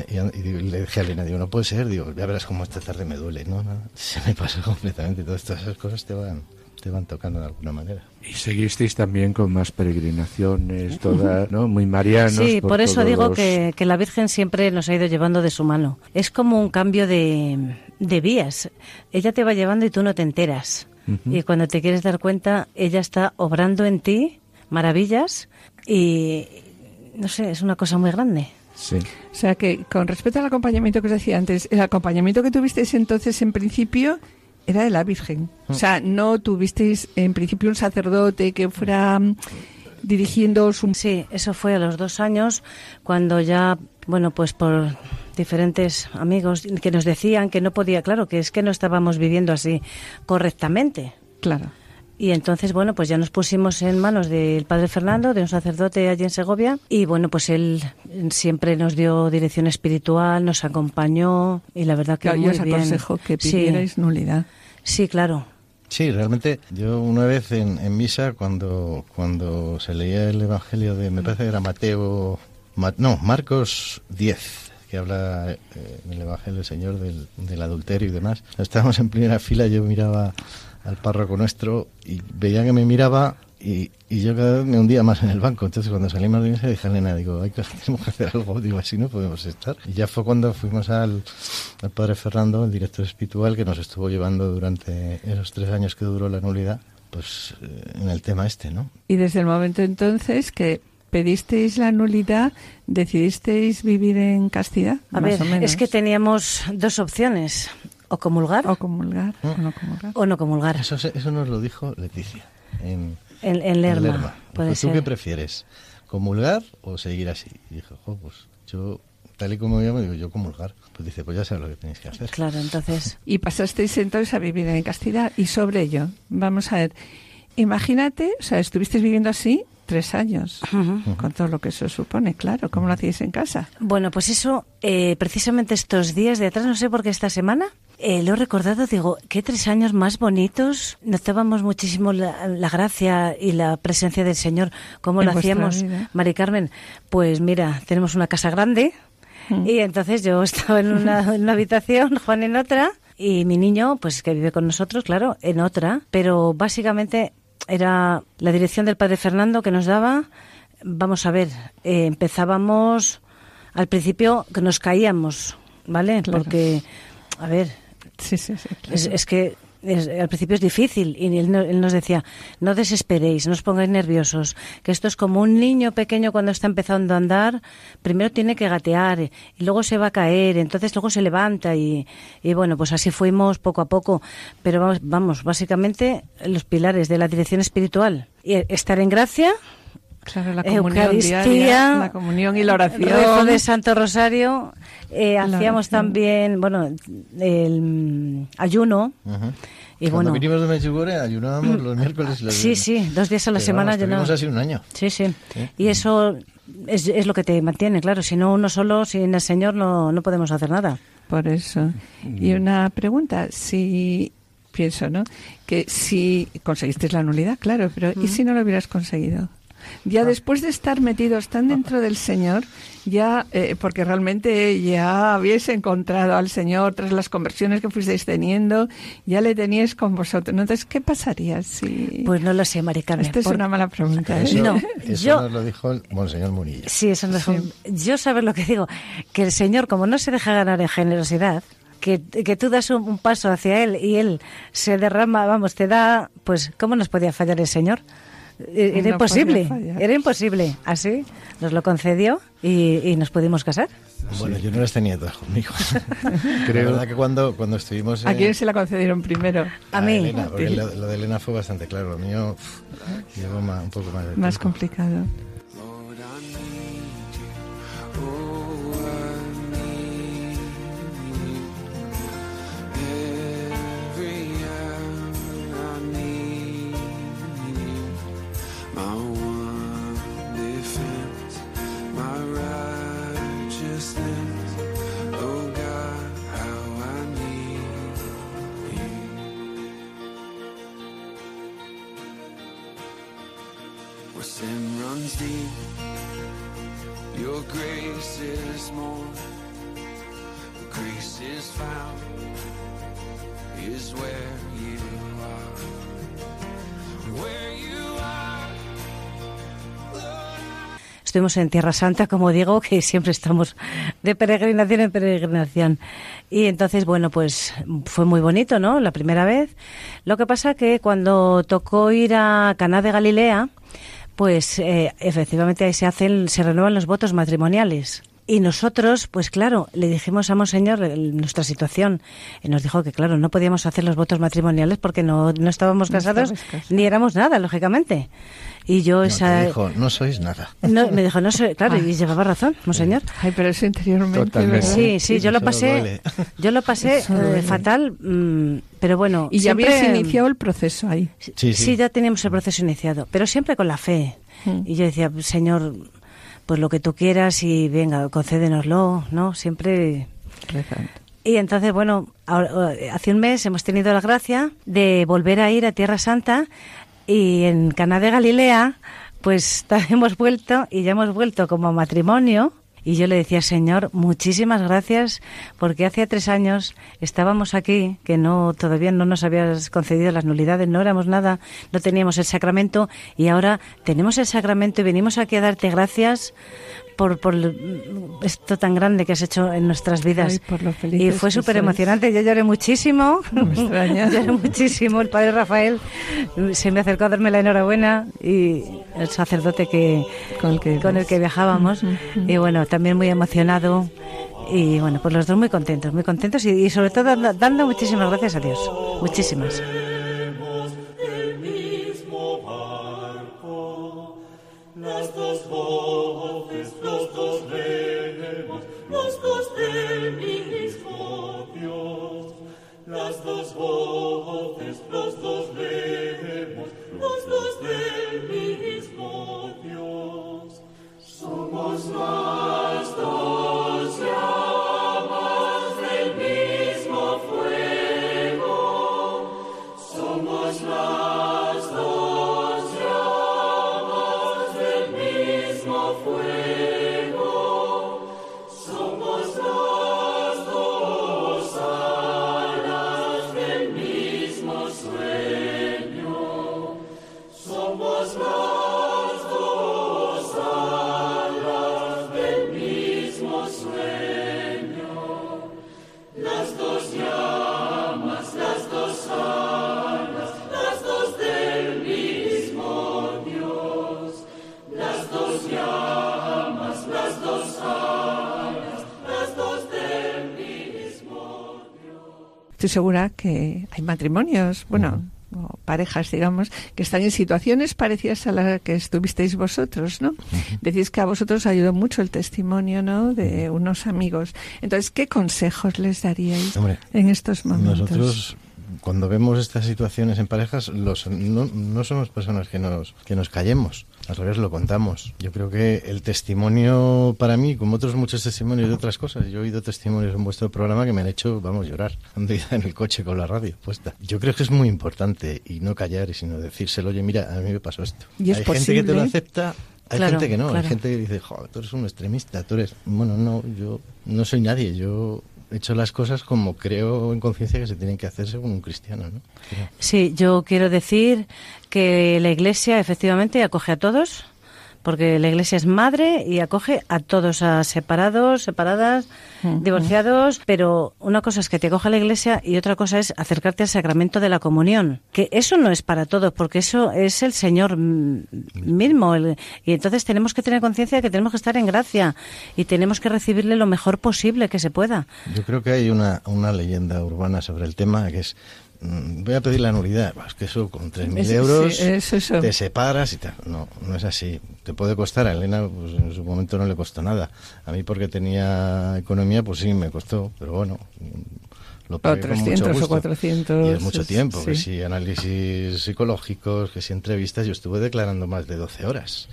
le dije a Elena, digo, no puede ser, digo, ya verás cómo esta tarde me duele, ¿no? no [laughs] se me pasó completamente, todas estas cosas te van te van tocando de alguna manera. Y seguisteis también con más peregrinaciones, todas, ¿no? Muy marianos. Sí, por, eso digo que, que, la Virgen siempre nos ha ido llevando de su mano. Es como un cambio de, de vías. Ella te va llevando y tú no te enteras. Y cuando te quieres dar cuenta, ella está obrando en ti maravillas y, no sé, es una cosa muy grande. Sí. O sea que con respecto al acompañamiento que os decía antes, el acompañamiento que tuvisteis entonces en principio era de la Virgen. O sea, no tuvisteis en principio un sacerdote que fuera mm, dirigiendo su... Sí, eso fue a los dos años, cuando ya, bueno, pues por diferentes amigos que nos decían que no podía, claro, que es que no estábamos viviendo así correctamente. Claro. Y entonces, bueno, pues ya nos pusimos en manos del padre Fernando, de un sacerdote allí en Segovia, y bueno, pues él siempre nos dio dirección espiritual, nos acompañó, y la verdad que muy os bien. aconsejo que pidierais nulidad. Sí, claro. Sí, realmente yo una vez en, misa cuando, cuando se leía el Evangelio de, me parece que era Mateo, no, Marcos 10, que habla eh, en el Evangelio del Señor del, del, adulterio y demás. Estábamos en primera fila, yo miraba al párroco nuestro y veía que me miraba y, y, yo cada vez me hundía más en el banco. Entonces, cuando salimos de misa, dije a Elena, digo, hay que, [laughs] tenemos que hacer algo. Digo, así no podemos estar. Y ya fue cuando fuimos al, al padre Fernando, el director espiritual, que nos estuvo llevando durante esos tres años que duró la nulidad, pues eh, en el tema este, ¿no? Y desde el momento entonces que pedisteis la nulidad, decidisteis vivir en castidad. A ver, es que teníamos dos opciones. O comulgar. O comulgar. O no comulgar. O no comulgar. Eso, eso nos lo dijo Leticia en, En, en Lerma. Puede Pues, ¿Tú ser. qué prefieres? ¿Comulgar o seguir así? Y dije, "Jo, pues yo, tal y como me llamo, digo, yo comulgar. Pues dice, pues ya sabes lo que tenéis que hacer. Claro, entonces. [laughs] Y pasasteis entonces a vivir en castidad. Y sobre ello, vamos a ver, imagínate, o sea, estuvisteis viviendo así tres años, con todo lo que eso supone, claro. ¿Cómo lo hacíais en casa? Bueno, pues eso, eh, precisamente estos días de atrás, no sé por qué esta semana, eh, lo he recordado, digo, qué tres años más bonitos. Notábamos muchísimo la, la gracia y la presencia del Señor, cómo lo hacíamos. vida. Mari Carmen, pues mira, tenemos una casa grande y entonces yo [laughs] estaba en una, en una habitación, Juan en otra, y mi niño, pues que vive con nosotros, claro, en otra, pero básicamente era la dirección del padre Fernando que nos daba. Vamos a ver, eh, empezábamos al principio que nos caíamos, ¿vale? Claro. Porque, a ver, Es, que al principio es difícil y él, no- él nos decía, no desesperéis, no os pongáis nerviosos, que esto es como un niño pequeño cuando está empezando a andar, primero tiene que gatear y luego se va a caer, entonces luego se levanta y, bueno, pues así fuimos poco a poco, pero vamos, básicamente los pilares de la dirección espiritual, estar en gracia, Claro, la comunión Eucaristía, diaria, la comunión y la oración. rezo de Santo Rosario, eh, hacíamos también, bueno, el mm, ayuno. Ujú. Y Cuando bueno, vinimos de Medjugorje ayunábamos los miércoles y los sí, viernes. sí, dos días a la Pero semana ayunábamos. así un año. Sí, sí. Sí. Y eso es, es lo que te mantiene, claro. Si no, uno solo, sin el Señor, no, no podemos hacer nada. Por eso. Y una pregunta, si pienso, ¿no? Que si conseguisteis la nulidad, claro, pero ¿y si no lo hubieras conseguido? Ya después de estar metidos tan dentro del Señor, ya, eh, porque realmente ya habíais encontrado al Señor tras las conversiones que fuisteis teniendo, ya le teníais con vosotros. Entonces, ¿qué pasaría si...? Pues no lo sé, Carmen. Esta es por- una mala pregunta. ¿eh? Eso, No, eso yo- nos lo dijo el Monseñor Munilla. Sí, eso no es un- Yo sabes lo que digo, que el Señor, como no se deja ganar en generosidad, que, que tú das un, un paso hacia Él y Él se derrama, vamos, te da, pues, ¿cómo nos podía fallar el Señor? Eh, Era No imposible, era imposible. Así nos lo concedió y, y nos pudimos casar. Bueno, yo no las tenía todas conmigo. [laughs] Creo- La verdad que cuando, cuando estuvimos... ¿A quién se la concedieron primero? A mí. Elena, porque lo, lo de Elena fue bastante claro. Lo mío pff, llevó ma- un poco más de Más tiempo. complicado. Where sin runs deep, your grace is more. Where grace is found is where you are. Where you are, Lord, I Estuvimos en Tierra Santa, como digo, que siempre estamos de peregrinación en peregrinación. Y entonces, bueno, pues fue muy bonito, ¿no? La primera vez. Lo que pasa que cuando tocó ir a Caná de Galilea, pues eh, efectivamente ahí se hacen, se renuevan los votos matrimoniales. Y nosotros, pues claro, le dijimos a Monseñor nuestra situación. Y nos dijo que, claro, no podíamos hacer los votos matrimoniales porque no, no estábamos casados. ni éramos nada, lógicamente. Y yo No, esa... dijo, no sois nada. No, me dijo, no sé, claro, Ah. y llevaba razón, monseñor. Ay, pero eso interiormente, Totalmente. Sí, sí, yo lo pasé, yo lo pasé eh, fatal, mm, pero bueno. Y ya siempre- habías iniciado el proceso ahí. Sí, sí. Sí, ya teníamos el proceso iniciado, pero siempre con la fe. Mm. Y yo decía, Señor, pues lo que tú quieras y venga, concédenoslo, ¿no? Siempre Rezando. y entonces, bueno, ahora- eh, hace un mes hemos tenido la gracia de volver a ir a Tierra Santa y en Caná de Galilea, pues [laughs] hemos vuelto y ya hemos vuelto como matrimonio. Y yo le decía, Señor, muchísimas gracias, porque hace tres años estábamos aquí, que no todavía no nos habías concedido las nulidades, no éramos nada, no teníamos el sacramento, y ahora tenemos el sacramento y venimos aquí a darte gracias por, por esto tan grande que has hecho en nuestras vidas. Ay, por lo y fue súper emocionante, yo lloré muchísimo. No me [laughs] lloré muchísimo. El padre Rafael se me acercó a darme la enhorabuena y el sacerdote que Con el que con el que viajábamos. Y bueno, también muy emocionado. Y bueno, pues los dos muy contentos, muy contentos y, y sobre todo dando, dando muchísimas gracias a Dios. Muchísimas. el Estoy segura que hay matrimonios, bueno, o parejas, digamos, que están en situaciones parecidas a la que estuvisteis vosotros, ¿no? Decís que a vosotros ayudó mucho el testimonio, ¿no? De unos amigos. Entonces, ¿qué consejos les daríais Hombre, en estos momentos? Nosotros, cuando vemos estas situaciones en parejas, los, no, no somos personas que nos, que nos callemos. Al revés, lo contamos. Yo creo que el testimonio, para mí, como otros muchos testimonios de otras cosas, yo he oído testimonios en vuestro programa que me han hecho, vamos, llorar. [laughs] Ando en el coche con la radio puesta. Yo creo que es muy importante y no callar, sino decírselo, oye, mira, a mí me pasó esto. Y es Hay gente que te lo acepta, hay Claro, gente que no. claro. Hay gente que dice, joder, tú eres un extremista, tú eres... Bueno, no, yo no soy nadie, yo hecho las cosas como creo en conciencia que se tienen que hacer según un cristiano, ¿no? Sí, yo quiero decir que la Iglesia efectivamente acoge a todos, porque la Iglesia es madre y acoge a todos, a separados, separadas, divorciados, pero una cosa es que te acoja la Iglesia y otra cosa es acercarte al sacramento de la comunión, que eso no es para todos, porque eso es el Señor mismo, el- y entonces tenemos que tener conciencia de que tenemos que estar en gracia y tenemos que recibirle lo mejor posible que se pueda. Yo creo que hay una, una leyenda urbana sobre el tema que es, voy a pedir la nulidad, es que eso con 3.000 Es- euros sí, es eso. te separas y tal. No, no es así. Te puede costar, a Elena pues, en su momento no le costó nada. A mí porque tenía economía, pues sí, me costó, pero bueno... mm, Lo pagué O con mucho 300 o gusto. 400, Y es mucho tiempo, que si análisis psicológicos, que si entrevistas, yo estuve declarando más de 12 horas.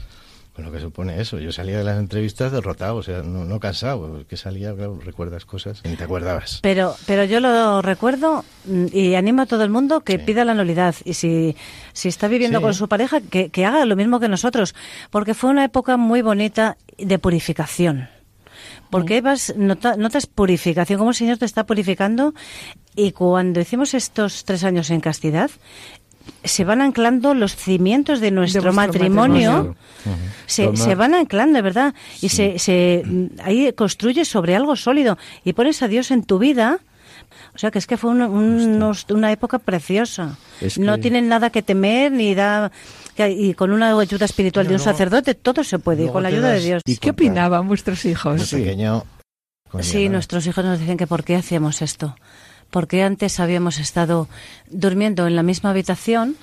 Con lo que supone eso. Yo salía de las entrevistas derrotado, o sea, no, no cansado, porque salía, claro, recuerdas cosas que ni te acordabas. Pero, pero yo lo recuerdo mm, y animo a todo el mundo que Sí. pida la nulidad y si, si está viviendo Sí. con su pareja, que, que haga lo mismo que nosotros, porque fue una época muy bonita de purificación. Porque vas, nota- notas purificación, como el Señor te está purificando y cuando hicimos estos tres años en castidad, se van anclando los cimientos de nuestro, matrimonio, matrimonio. se, se van anclando, ¿verdad? Y se, se ahí construyes sobre algo sólido y pones a Dios en tu vida. O sea que es que fue un- un- unos- una época preciosa. Es No tienen nada que temer ni da y con una ayuda espiritual de un sacerdote todo se puede y con la ayuda de Dios. ¿Y qué opinaban vuestros hijos? Pequeño. Sí, nuestros hijos nos dicen que por qué hacíamos esto. Porque antes habíamos estado durmiendo en la misma habitación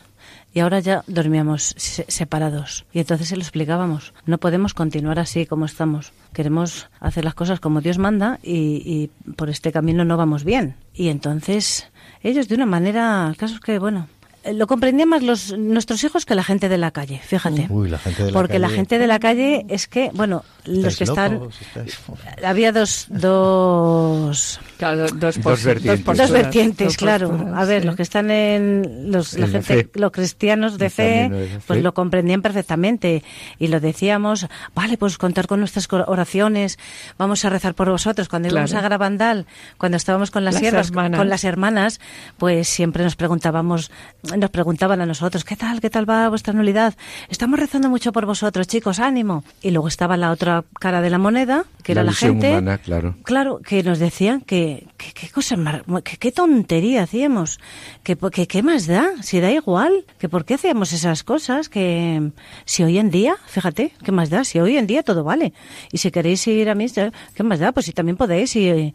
y ahora ya dormíamos se- separados. Y entonces se lo explicábamos. No podemos continuar así como estamos. Queremos hacer las cosas como Dios manda y, por este camino no vamos bien. Y entonces ellos de una manera, el caso es que, bueno, lo comprendían más los, nuestros hijos que la gente de la calle, fíjate. Uy, la gente de la Porque la gente de la calle es que, bueno, los que están... locos, Había dos, dos, Claro, dos, Dos vertientes. posturas, dos vertientes, dos claro. posturas, A ver, sí. los que están en los, la En la gente, fe. los cristianos de fe, de pues fe. lo comprendían perfectamente y lo decíamos. Vale, pues contar con nuestras oraciones. Vamos a rezar por vosotros. Cuando íbamos a Garabandal, cuando estábamos con las, Las siervas, hermanas. con las hermanas, pues siempre nos preguntábamos, nos preguntaban a nosotros, ¿qué tal, qué tal va vuestra nulidad? Estamos rezando mucho por vosotros, chicos, ánimo. Y luego estaba la otra cara de la moneda, que era la gente. humana, claro. Claro, que nos decían que qué cosa mar- que qué tontería hacíamos, que qué más da, si da igual, que por qué hacíamos esas cosas, que si hoy en día, fíjate, qué más da, si hoy en día todo vale. Y si queréis ir a misa, qué más da, pues si también podéis y,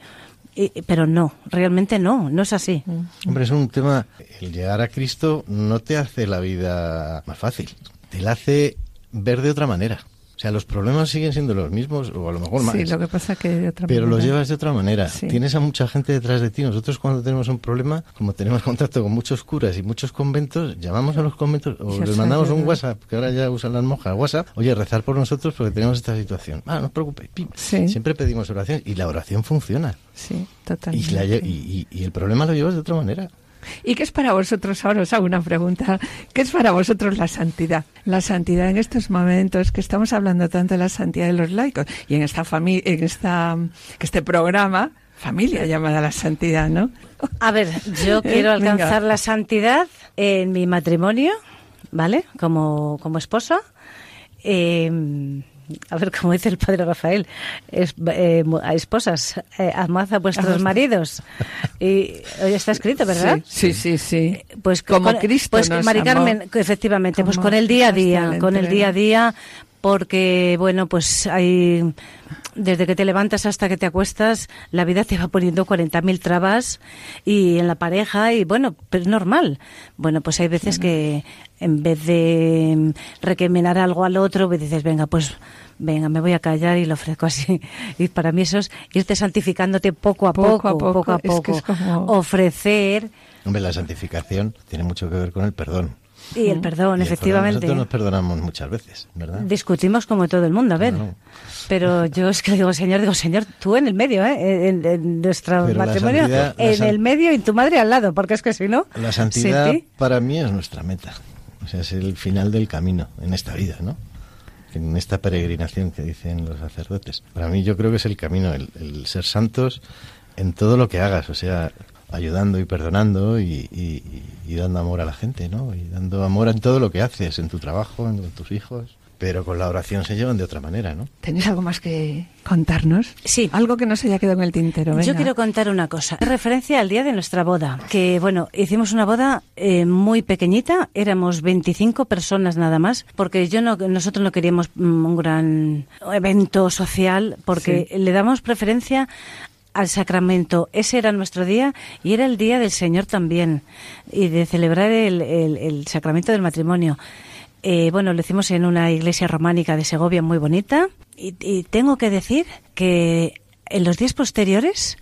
pero no, realmente no, no es así. Hombre, es un tema. El llegar a Cristo no te hace la vida más fácil. Te la hace ver de otra manera. O sea, los problemas siguen siendo los mismos, o a lo mejor más. Sí, lo que pasa que de otra Pero los llevas de otra manera. Sí. Tienes a mucha gente detrás de ti. Nosotros cuando tenemos un problema, como tenemos contacto con muchos curas y muchos conventos, llamamos a los conventos o Ya les mandamos un. WhatsApp, que ahora ya usan las monjas, WhatsApp, oye, rezar por nosotros porque tenemos esta situación. Ah, no os preocupéis. pim. Sí. Siempre pedimos oración y la oración funciona. Sí, Y, totalmente. la lle- y- y- y el problema lo llevas de otra manera. ¿Y qué es para vosotros? Ahora os hago una pregunta. ¿Qué es para vosotros la santidad? La santidad en estos momentos que estamos hablando tanto de la santidad de los laicos y en esta familia, en esta este programa, familia llamada la santidad, ¿no? A ver, yo [laughs] quiero Venga. alcanzar la santidad en mi matrimonio, ¿vale? Como, como esposa. Eh, a ver, como dice el padre Rafael, es, eh, esposas, eh, amad a vuestros maridos. Y hoy está escrito, ¿verdad? Sí, sí, sí. sí. Pues Como con- Cristo pues nos Mari amó. Carmen, efectivamente, pues con el día a día, con el día a día, porque bueno, pues hay desde que te levantas hasta que te acuestas, la vida te va poniendo 40.000 trabas y en la pareja y bueno, pero es normal. Bueno, pues hay veces que en vez de recriminar algo al otro, pues dices, venga, pues venga, me voy a callar y lo ofrezco así. [laughs] Y para mí eso es irte santificándote poco a Poco poco, a poco, poco a es que poco, es como- ofrecer Hombre, la santificación tiene mucho que ver con el perdón. Y el perdón, Y el efectivamente. Nosotros nos perdonamos muchas veces, ¿verdad? Discutimos como todo el mundo, a ver. No, no. Pero [laughs] yo es que digo, Señor, digo, Señor, tú en el medio, ¿eh? En, en nuestro Pero matrimonio, santidad- en el medio y tu madre al lado, porque es que si no. La santidad para mí es nuestra meta. O sea, es el final del camino en esta vida, ¿no? En esta peregrinación que dicen los sacerdotes. Para mí yo creo que es el camino, el, el ser santos en todo lo que hagas, o sea, ayudando y perdonando y, y- y dando amor a la gente, ¿no? Y dando amor en todo lo que haces, en tu trabajo, en tus hijos. Pero con la oración se llevan de otra manera, ¿no? ¿Tenéis algo más que contarnos? Sí. Algo que no se haya quedado en el tintero. Yo venga. quiero contar una cosa. En referencia al día de nuestra boda, que bueno, hicimos una boda eh, muy pequeñita, éramos 25 personas nada más, porque yo no, nosotros no queríamos mm, un gran evento social, porque le damos preferencia al sacramento. Ese era nuestro día y era el día del Señor también, y de celebrar el, el- sacramento del matrimonio. Eh, bueno, lo hicimos en una iglesia románica de Segovia muy bonita y, y tengo que decir que en los días posteriores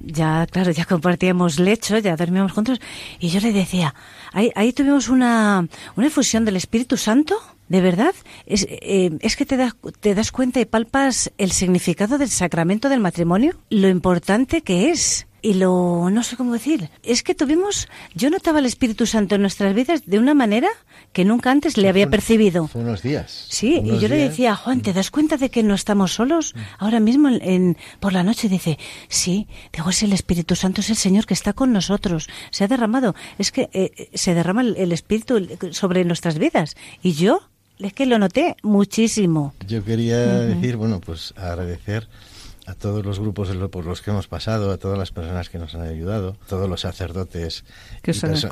ya, claro, ya compartíamos lecho, ya dormíamos juntos y yo le decía, ahí, ahí tuvimos una, una efusión del Espíritu Santo, de verdad, es, eh, es que te das, te das cuenta y palpas el significado del sacramento del matrimonio, lo importante que es. Y lo, no sé cómo decir, es que tuvimos, yo notaba el Espíritu Santo en nuestras vidas de una manera que nunca antes le había percibido. Fue unos días. Sí, y yo le decía, Juan, ¿te das cuenta de que no estamos solos? Ahora mismo en, en- por la noche dice, sí, digo, es el Espíritu Santo, es el Señor que está con nosotros, se ha derramado, es que eh, eh, se derrama el, el Espíritu sobre nuestras vidas. Y yo, es que lo noté muchísimo. Yo quería decir, bueno, pues agradecer a todos los grupos por los que hemos pasado, a todas las personas que nos han ayudado, a todos los sacerdotes Que Sí, nos han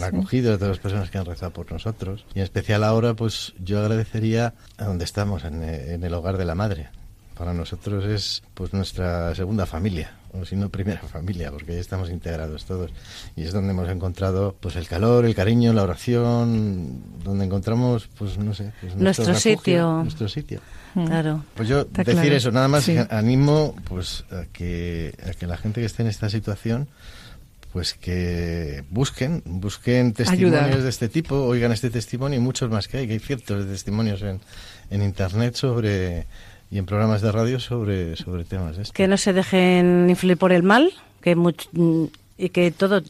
sí. acogido, a todas las personas que han rezado por nosotros. Y en especial ahora, pues yo agradecería a donde estamos, en, eh, en el hogar de la madre. Para nosotros es pues nuestra segunda familia, o si no primera [laughs] familia, porque ahí estamos integrados todos. Y es donde hemos encontrado pues el calor, el cariño, la oración, donde encontramos, pues no sé, pues, Nuestro refugio, sitio. Nuestro sitio. Claro. Pues yo Está decir claro. eso, nada más Sí. animo pues a que, a que la gente que esté en esta situación pues que busquen, busquen testimonios de este tipo, oigan este testimonio y muchos más que hay, que hay cientos de testimonios en, en internet sobre y en programas de radio sobre, sobre temas de estos. Que no se dejen influir por el mal, que much- y que todo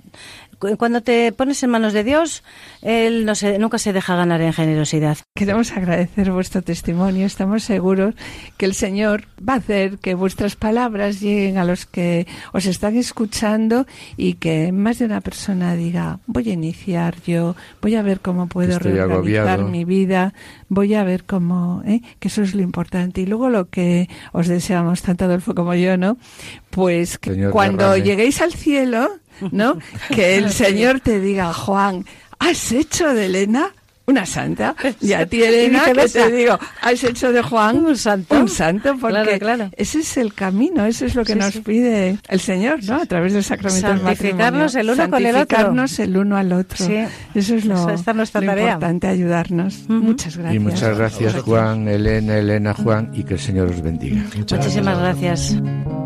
cuando te pones en manos de Dios, él no se, nunca se deja ganar en generosidad. Queremos agradecer vuestro testimonio. Estamos seguros que el Señor va a hacer que vuestras palabras lleguen a los que os están escuchando y que más de una persona diga, voy a iniciar yo, voy a ver cómo puedo Estoy reorganizar agobiado. mi vida, voy a ver cómo, ¿eh? que eso es lo importante. Y luego lo que os deseamos, tanto Adolfo como yo, ¿no? Pues que Señor, cuando derrame. lleguéis al cielo, ¿no? Que el Señor te diga, Juan, ¿has hecho de Elena? una santa. Y a ti, [laughs] Elena, que te digo, has hecho de Juan Un santo. un santo, porque Claro, claro. ese es el camino, eso es lo que Sí, nos sí. pide el Señor, ¿no? A través del sacramento del Santificarnos matrimonio. el uno con el otro. Santificarnos el uno al otro. Sí. Eso es lo, Esa- esta es nuestra lo tarea. importante, ayudarnos. Ujú. Muchas gracias. Y muchas gracias Juan, Elena, Elena, Juan y que el Señor os bendiga. Muchísimas gracias. Ven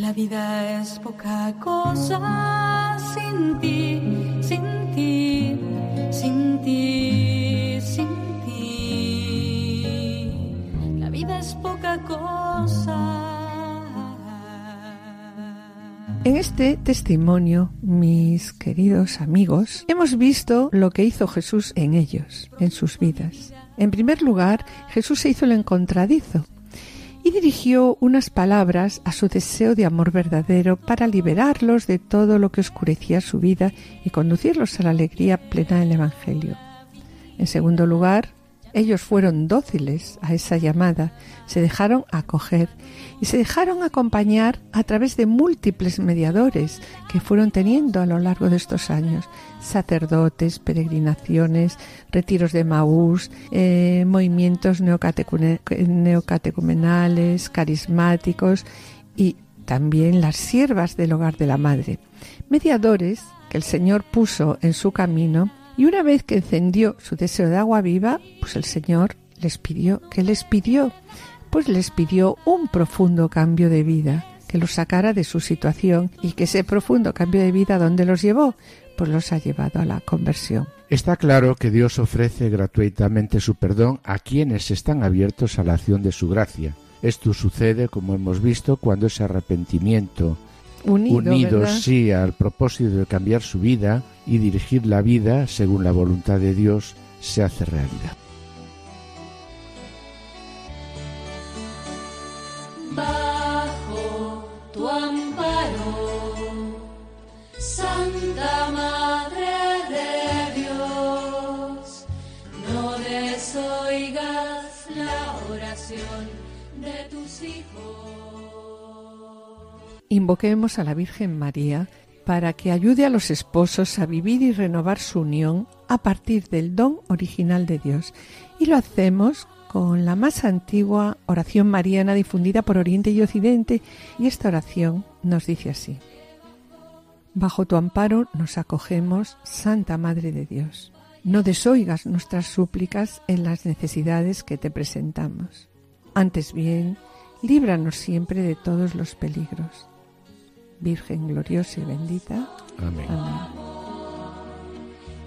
La vida es poca cosa sin ti, sin ti, sin ti, sin ti. La vida es poca cosa. En este testimonio, mis queridos amigos, hemos visto lo que hizo Jesús en ellos, en sus vidas. En primer lugar, Jesús se hizo el encontradizo y dirigió unas palabras a su deseo de amor verdadero para liberarlos de todo lo que oscurecía su vida y conducirlos a la alegría plena del Evangelio. En segundo lugar, ellos fueron dóciles a esa llamada, se dejaron acoger y se dejaron acompañar a través de múltiples mediadores que fueron teniendo a lo largo de estos años, sacerdotes, peregrinaciones, retiros de Maús, eh, movimientos neocatecumenales, carismáticos y también las siervas del hogar de la madre, mediadores que el Señor puso en su camino y una vez que encendió su deseo de agua viva, pues el Señor les pidió, ¿qué les pidió? Pues les pidió un profundo cambio de vida, que los sacara de su situación y que ese profundo cambio de vida, ¿dónde los llevó? Pues los ha llevado a la conversión. Está claro que Dios ofrece gratuitamente su perdón a quienes están abiertos a la acción de su gracia. Esto sucede, como hemos visto, cuando ese arrepentimiento Unido, unidos ¿verdad? sí al propósito de cambiar su vida y dirigir la vida según la voluntad de Dios se hace realidad. bajo tu amparo, Santa Madre de Dios, no desoigas la oración de tus hijos. Invoquemos a la Virgen María para que ayude a los esposos a vivir y renovar su unión a partir del don original de Dios. Y lo hacemos con la más antigua oración mariana difundida por Oriente y Occidente. Y esta oración nos dice así. Bajo tu amparo nos acogemos, Santa Madre de Dios. No desoigas nuestras súplicas en las necesidades que te presentamos. Antes bien, líbranos siempre de todos los peligros. Virgen gloriosa y bendita. Amén. Amén.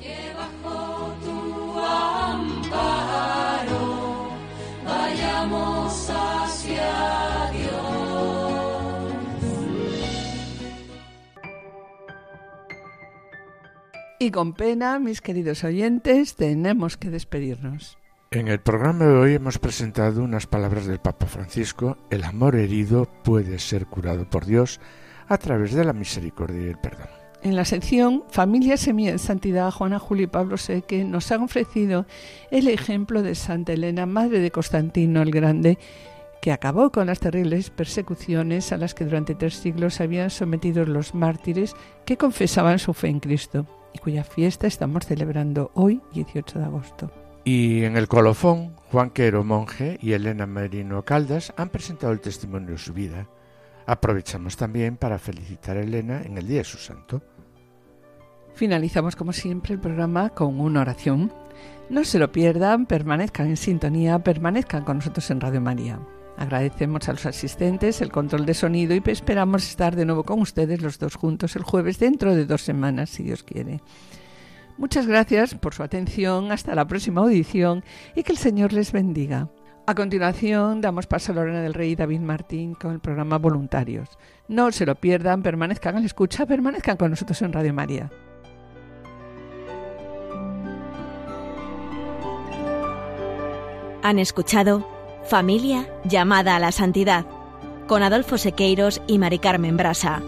que bajo tu amparo vayamos hacia Dios. Y con pena, mis queridos oyentes, tenemos que despedirnos. En el programa de hoy hemos presentado unas palabras del Papa Francisco. El amor herido puede ser curado por Dios a través de la misericordia y el perdón. En la sección Familia Semilla en Santidad, Juana Julio y Pablo Seque nos han ofrecido el ejemplo de Santa Elena, madre de Constantino el Grande, que acabó con las terribles persecuciones a las que durante tres siglos habían sometido los mártires que confesaban su fe en Cristo y cuya fiesta estamos celebrando hoy, 18 de agosto. Y en el colofón, Juan Quero Monje y Elena Merino Caldas han presentado el testimonio de su vida. Aprovechamos también para felicitar a Elena en el Día de su Santo. Finalizamos como siempre el programa con una oración. No se lo pierdan, permanezcan en sintonía, permanezcan con nosotros en Radio María. Agradecemos a los asistentes el control de sonido y esperamos estar de nuevo con ustedes los dos juntos el jueves dentro de dos semanas, si Dios quiere. Muchas gracias por su atención, hasta la próxima audición y que el Señor les bendiga. A continuación, damos paso a Lorena del Rey y David Martín con el programa Voluntarios. No se lo pierdan, permanezcan a la escucha, permanezcan con nosotros en Radio María. Han escuchado Familia llamada a la santidad con Adolfo Sequeiros y Mari Carmen Brasa.